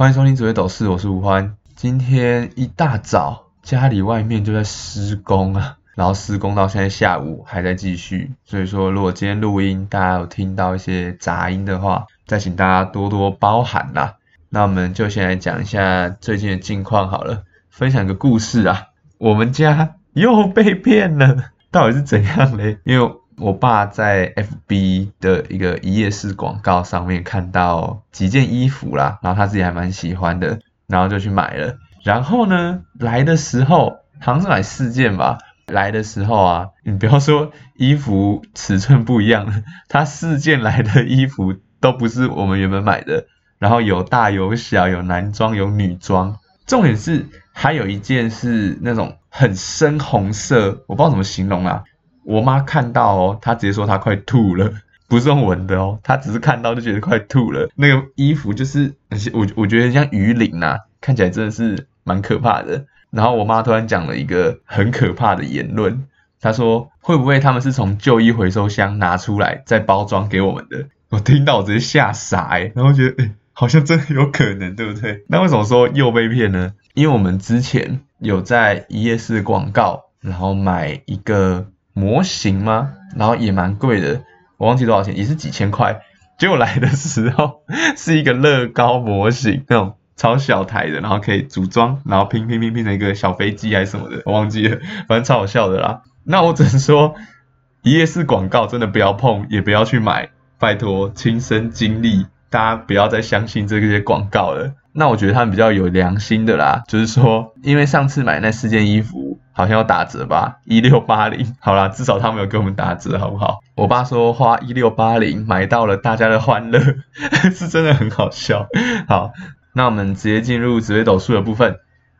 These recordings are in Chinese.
欢迎收听紫微斗士，我是吴欢。今天一大早，家里外面就在施工啊，然后施工到现在下午还在继续，所以说如果今天录音大家有听到一些杂音的话，再请大家多多包涵啦。那我们就先来讲一下最近的近况好了，分享个故事啊，我们家又被骗了，到底是怎样嘞？因为我爸在 FB 的一个一页式广告上面看到几件衣服啦，然后他自己还蛮喜欢的，然后就去买了。然后呢，来的时候好像是买四件吧。来的时候啊，你不要说衣服尺寸不一样，他四件来的衣服都不是我们原本买的。然后有大有小，有男装有女装。重点是还有一件是那种很深红色，我不知道怎么形容啊。我妈看到哦，她直接说她快吐了，不是用闻的哦，她只是看到就觉得快吐了。那个衣服就是我我觉得像鱼鳞呐，看起来真的是蛮可怕的。然后我妈突然讲了一个很可怕的言论，她说会不会他们是从旧衣回收箱拿出来再包装给我们的？我听到我直接吓傻哎，然后觉得哎，好像真的有可能，对不对？那为什么说又被骗呢？因为我们之前有在一页式广告，然后买一个。模型吗？然后也蛮贵的，我忘记多少钱，也是几千块。结果来的时候是一个乐高模型，那种超小台的，然后可以组装，然后拼拼拼拼成一个小飞机还是什么的，我忘记了，反正超好笑的啦。那我只能说，一页式广告真的不要碰，也不要去买，拜托亲身经历，大家不要再相信这些广告了。那我觉得他们比较有良心的啦，就是说，因为上次买那四件衣服。好像要打折吧，一六八零。好啦，至少他们有给我们打折，好不好？我爸说花一六八零买到了大家的欢乐，是真的很好笑。好，那我们直接进入紫微斗数的部分。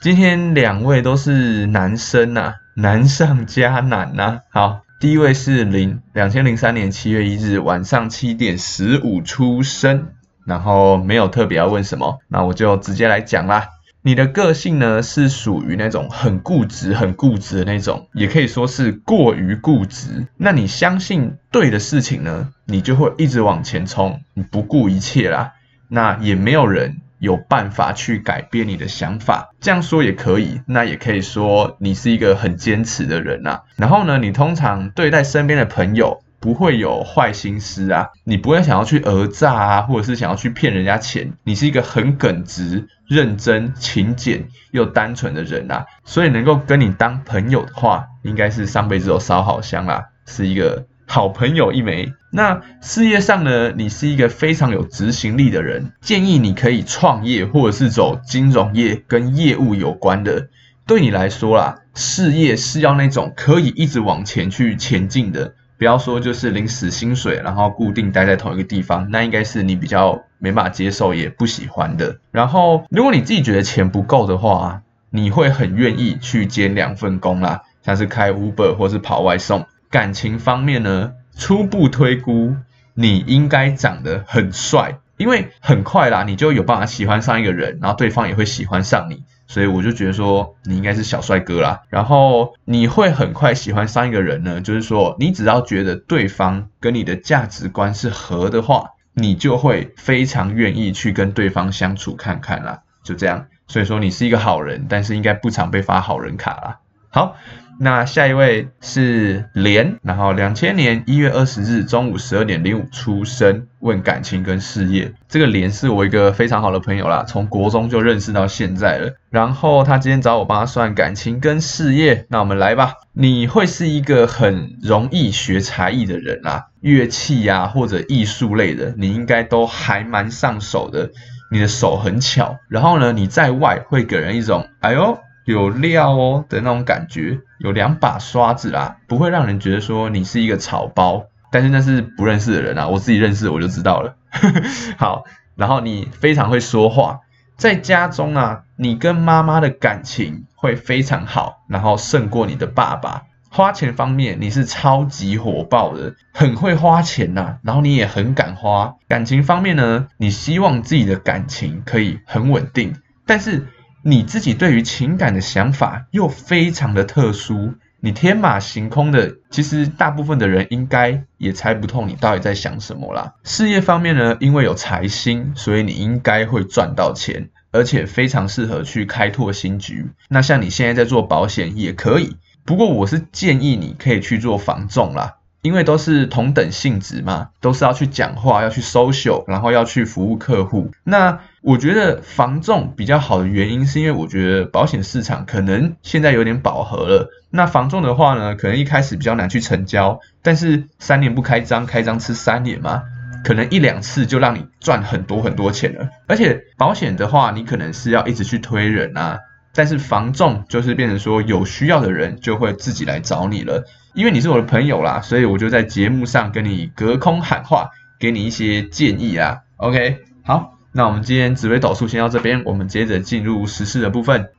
今天两位都是男生呐，难上加难呐。好，第一位是零两千零三年七月一日晚上七点十五出生，然后没有特别要问什么，那我就直接来讲啦。你的个性呢是属于那种很固执、很固执的那种，也可以说是过于固执。那你相信对的事情呢，你就会一直往前冲，你不顾一切啦。那也没有人有办法去改变你的想法，这样说也可以。那也可以说你是一个很坚持的人呐。然后呢，你通常对待身边的朋友。不会有坏心思啊，你不会想要去讹诈啊，或者是想要去骗人家钱。你是一个很耿直、认真、勤俭又单纯的人啊，所以能够跟你当朋友的话，应该是上辈子有烧好香啦，是一个好朋友一枚。那事业上呢，你是一个非常有执行力的人，建议你可以创业，或者是走金融业跟业务有关的。对你来说啦，事业是要那种可以一直往前去前进的。不要说就是领死薪水，然后固定待在同一个地方，那应该是你比较没办法接受也不喜欢的。然后，如果你自己觉得钱不够的话，你会很愿意去兼两份工啦，像是开 Uber 或是跑外送。感情方面呢，初步推估你应该长得很帅，因为很快啦，你就有办法喜欢上一个人，然后对方也会喜欢上你。所以我就觉得说你应该是小帅哥啦，然后你会很快喜欢上一个人呢，就是说你只要觉得对方跟你的价值观是合的话，你就会非常愿意去跟对方相处看看啦，就这样。所以说你是一个好人，但是应该不常被发好人卡啦。好。那下一位是莲，然后两千年一月二十日中午十二点零五出生，问感情跟事业。这个莲是我一个非常好的朋友啦，从国中就认识到现在了。然后他今天找我帮他算感情跟事业，那我们来吧。你会是一个很容易学才艺的人啦，乐器呀或者艺术类的，你应该都还蛮上手的。你的手很巧，然后呢，你在外会给人一种哎呦。有料哦的那种感觉，有两把刷子啦，不会让人觉得说你是一个草包，但是那是不认识的人啊，我自己认识我就知道了。好，然后你非常会说话，在家中啊，你跟妈妈的感情会非常好，然后胜过你的爸爸。花钱方面你是超级火爆的，很会花钱呐，然后你也很敢花。感情方面呢，你希望自己的感情可以很稳定，但是。你自己对于情感的想法又非常的特殊，你天马行空的，其实大部分的人应该也猜不透你到底在想什么啦。事业方面呢，因为有财星，所以你应该会赚到钱，而且非常适合去开拓新局。那像你现在在做保险也可以，不过我是建议你可以去做防重啦。因为都是同等性质嘛，都是要去讲话，要去 social，然后要去服务客户。那我觉得防重比较好的原因，是因为我觉得保险市场可能现在有点饱和了。那防重的话呢，可能一开始比较难去成交，但是三年不开张，开张吃三年嘛，可能一两次就让你赚很多很多钱了。而且保险的话，你可能是要一直去推人啊。但是防重就是变成说有需要的人就会自己来找你了，因为你是我的朋友啦，所以我就在节目上跟你隔空喊话，给你一些建议啊。OK，好，那我们今天紫微斗数先到这边，我们接着进入实事的部分。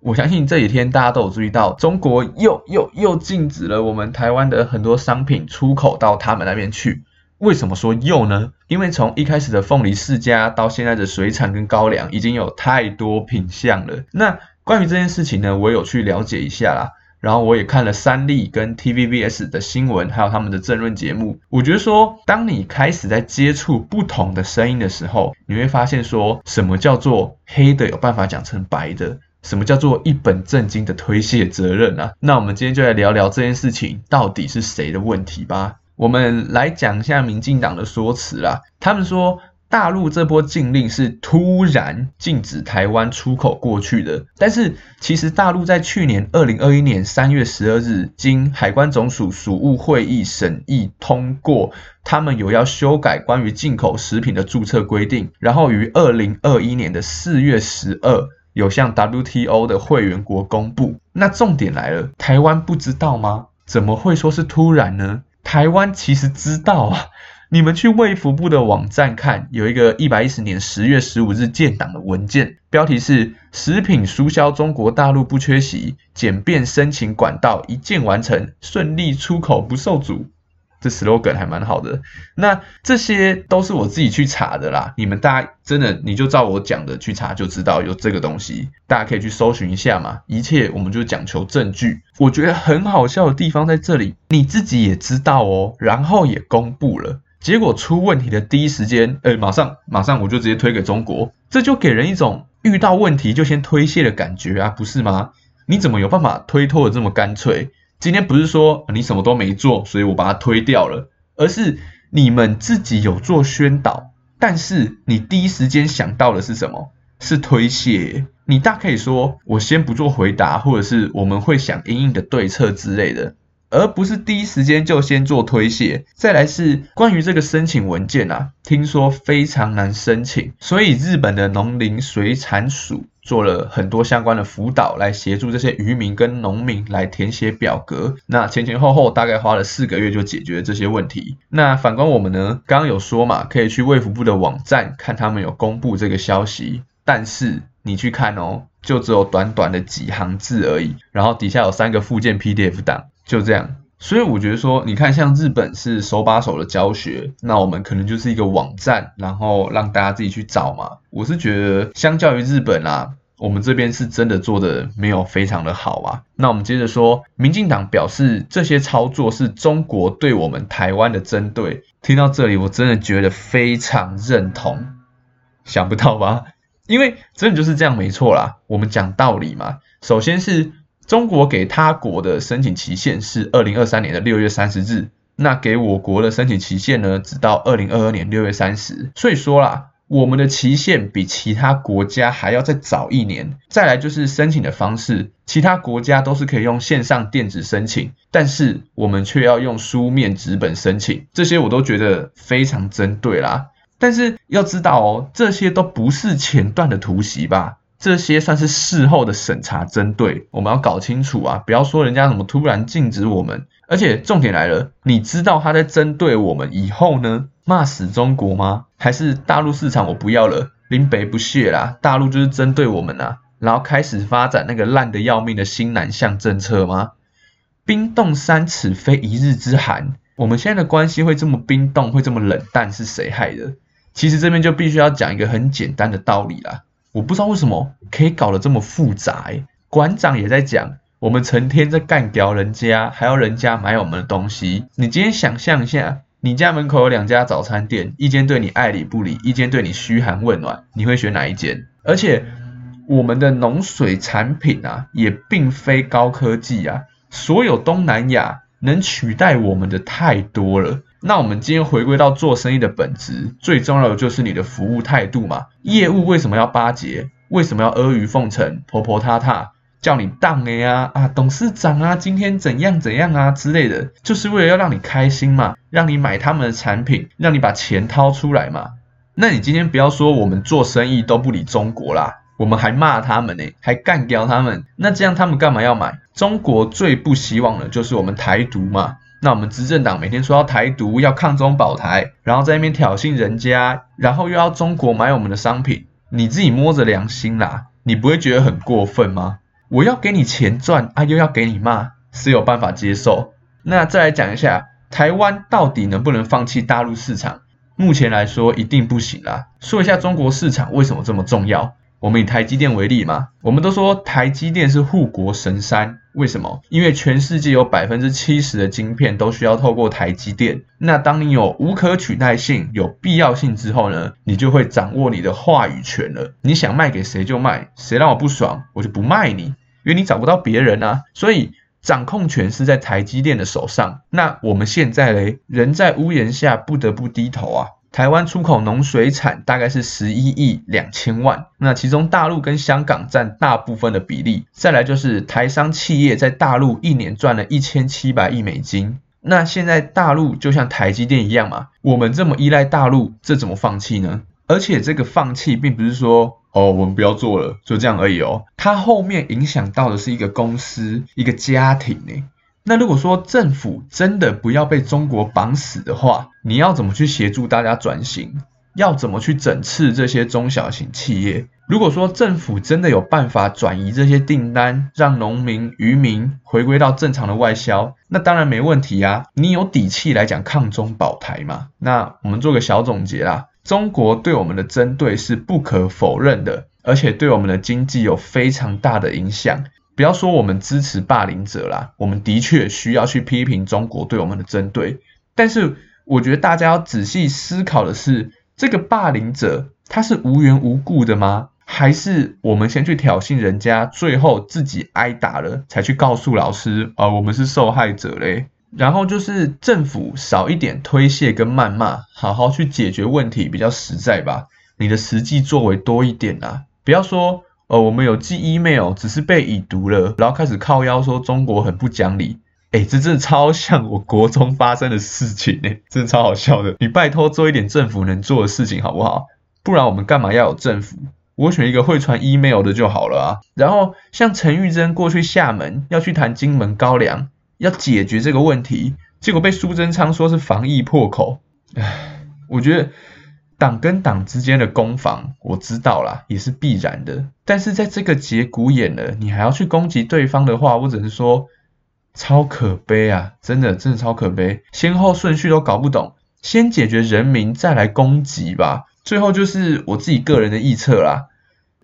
我相信这几天大家都有注意到，中国又又又禁止了我们台湾的很多商品出口到他们那边去。为什么说又呢？因为从一开始的凤梨世家到现在的水产跟高粱，已经有太多品相了。那关于这件事情呢，我有去了解一下啦，然后我也看了三立跟 TVBS 的新闻，还有他们的政论节目。我觉得说，当你开始在接触不同的声音的时候，你会发现说什么叫做黑的有办法讲成白的，什么叫做一本正经的推卸责任啊？那我们今天就来聊聊这件事情到底是谁的问题吧。我们来讲一下民进党的说辞啦。他们说大陆这波禁令是突然禁止台湾出口过去的，但是其实大陆在去年二零二一年三月十二日，经海关总署署务会议审议通过，他们有要修改关于进口食品的注册规定，然后于二零二一年的四月十二有向 WTO 的会员国公布。那重点来了，台湾不知道吗？怎么会说是突然呢？台湾其实知道啊，你们去卫福部的网站看，有一个一百一十年十月十五日建档的文件，标题是“食品输销中国大陆不缺席，简便申请管道一键完成，顺利出口不受阻”。这 slogan 还蛮好的，那这些都是我自己去查的啦。你们大家真的你就照我讲的去查就知道有这个东西，大家可以去搜寻一下嘛。一切我们就讲求证据。我觉得很好笑的地方在这里，你自己也知道哦，然后也公布了，结果出问题的第一时间，呃，马上马上我就直接推给中国，这就给人一种遇到问题就先推卸的感觉啊，不是吗？你怎么有办法推脱的这么干脆？今天不是说你什么都没做，所以我把它推掉了，而是你们自己有做宣导，但是你第一时间想到的是什么？是推卸。你大可以说我先不做回答，或者是我们会想应应的对策之类的。而不是第一时间就先做推卸。再来是关于这个申请文件啊，听说非常难申请，所以日本的农林水产署做了很多相关的辅导，来协助这些渔民跟农民来填写表格。那前前后后大概花了四个月就解决了这些问题。那反观我们呢，刚刚有说嘛，可以去卫福部的网站看他们有公布这个消息，但是你去看哦，就只有短短的几行字而已，然后底下有三个附件 PDF 档。就这样，所以我觉得说，你看像日本是手把手的教学，那我们可能就是一个网站，然后让大家自己去找嘛。我是觉得相较于日本啊，我们这边是真的做的没有非常的好啊。那我们接着说，民进党表示这些操作是中国对我们台湾的针对。听到这里，我真的觉得非常认同，想不到吧？因为真的就是这样，没错啦。我们讲道理嘛，首先是。中国给他国的申请期限是二零二三年的六月三十日，那给我国的申请期限呢，只到二零二二年六月三十。所以说啦，我们的期限比其他国家还要再早一年。再来就是申请的方式，其他国家都是可以用线上电子申请，但是我们却要用书面纸本申请，这些我都觉得非常针对啦。但是要知道哦，这些都不是前段的突袭吧？这些算是事后的审查针对，我们要搞清楚啊！不要说人家怎么突然禁止我们，而且重点来了，你知道他在针对我们以后呢，骂死中国吗？还是大陆市场我不要了，林北不屑啦，大陆就是针对我们啊，然后开始发展那个烂的要命的新南向政策吗？冰冻三尺非一日之寒，我们现在的关系会这么冰冻，会这么冷淡，是谁害的？其实这边就必须要讲一个很简单的道理啦。我不知道为什么可以搞得这么复杂。馆长也在讲，我们成天在干掉人家，还要人家买我们的东西。你今天想象一下，你家门口有两家早餐店，一间对你爱理不理，一间对你嘘寒问暖，你会选哪一间？而且我们的农水产品啊，也并非高科技啊，所有东南亚能取代我们的太多了。那我们今天回归到做生意的本质，最重要的就是你的服务态度嘛。业务为什么要巴结？为什么要阿谀奉承、婆婆踏踏，叫你当的呀？啊，董事长啊，今天怎样怎样啊之类的，就是为了要让你开心嘛，让你买他们的产品，让你把钱掏出来嘛。那你今天不要说我们做生意都不理中国啦，我们还骂他们呢，还干掉他们，那这样他们干嘛要买？中国最不希望的就是我们台独嘛。那我们执政党每天说要台独，要抗中保台，然后在那边挑衅人家，然后又要中国买我们的商品，你自己摸着良心啦，你不会觉得很过分吗？我要给你钱赚啊，又要给你骂，是有办法接受？那再来讲一下，台湾到底能不能放弃大陆市场？目前来说一定不行啦。说一下中国市场为什么这么重要？我们以台积电为例嘛，我们都说台积电是护国神山，为什么？因为全世界有百分之七十的晶片都需要透过台积电。那当你有无可取代性、有必要性之后呢，你就会掌握你的话语权了。你想卖给谁就卖，谁让我不爽，我就不卖你，因为你找不到别人啊。所以掌控权是在台积电的手上。那我们现在嘞，人在屋檐下，不得不低头啊。台湾出口农水产大概是十一亿两千万，那其中大陆跟香港占大部分的比例。再来就是台商企业在大陆一年赚了一千七百亿美金。那现在大陆就像台积电一样嘛，我们这么依赖大陆，这怎么放弃呢？而且这个放弃并不是说哦我们不要做了就这样而已哦，它后面影响到的是一个公司一个家庭呢。那如果说政府真的不要被中国绑死的话，你要怎么去协助大家转型？要怎么去整治这些中小型企业？如果说政府真的有办法转移这些订单，让农民、渔民回归到正常的外销，那当然没问题啊！你有底气来讲抗中保台嘛？那我们做个小总结啦，中国对我们的针对是不可否认的，而且对我们的经济有非常大的影响。不要说我们支持霸凌者啦，我们的确需要去批评中国对我们的针对。但是我觉得大家要仔细思考的是，这个霸凌者他是无缘无故的吗？还是我们先去挑衅人家，最后自己挨打了，才去告诉老师啊，我们是受害者嘞？然后就是政府少一点推卸跟谩骂，好好去解决问题比较实在吧。你的实际作为多一点啊，不要说。哦，我们有寄 email，只是被已读了，然后开始靠腰说中国很不讲理。哎，这真的超像我国中发生的事情哎，真的超好笑的。你拜托做一点政府能做的事情好不好？不然我们干嘛要有政府？我选一个会传 email 的就好了啊。然后像陈玉珍过去厦门要去谈金门高粱，要解决这个问题，结果被苏贞昌说是防疫破口。唉，我觉得。党跟党之间的攻防，我知道啦，也是必然的。但是在这个节骨眼了，你还要去攻击对方的话，我只能说超可悲啊！真的，真的超可悲，先后顺序都搞不懂，先解决人民，再来攻击吧。最后就是我自己个人的臆测啦，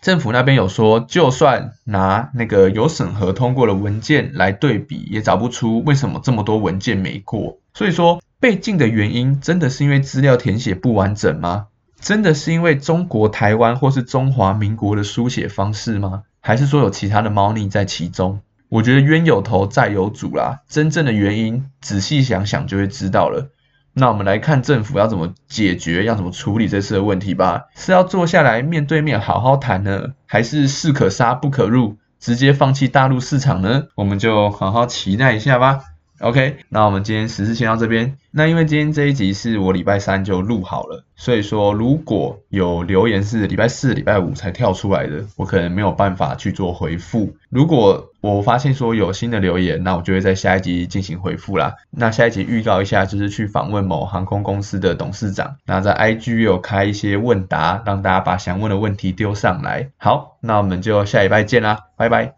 政府那边有说，就算拿那个有审核通过的文件来对比，也找不出为什么这么多文件没过。所以说。被禁的原因真的是因为资料填写不完整吗？真的是因为中国台湾或是中华民国的书写方式吗？还是说有其他的猫腻在其中？我觉得冤有头债有主啦，真正的原因仔细想想就会知道了。那我们来看政府要怎么解决，要怎么处理这次的问题吧？是要坐下来面对面好好谈呢，还是士可杀不可入，直接放弃大陆市场呢？我们就好好期待一下吧。OK，那我们今天实事先到这边。那因为今天这一集是我礼拜三就录好了，所以说如果有留言是礼拜四、礼拜五才跳出来的，我可能没有办法去做回复。如果我发现说有新的留言，那我就会在下一集进行回复啦。那下一集预告一下，就是去访问某航空公司的董事长。那在 IG 有开一些问答，让大家把想问的问题丢上来。好，那我们就下礼拜见啦，拜拜。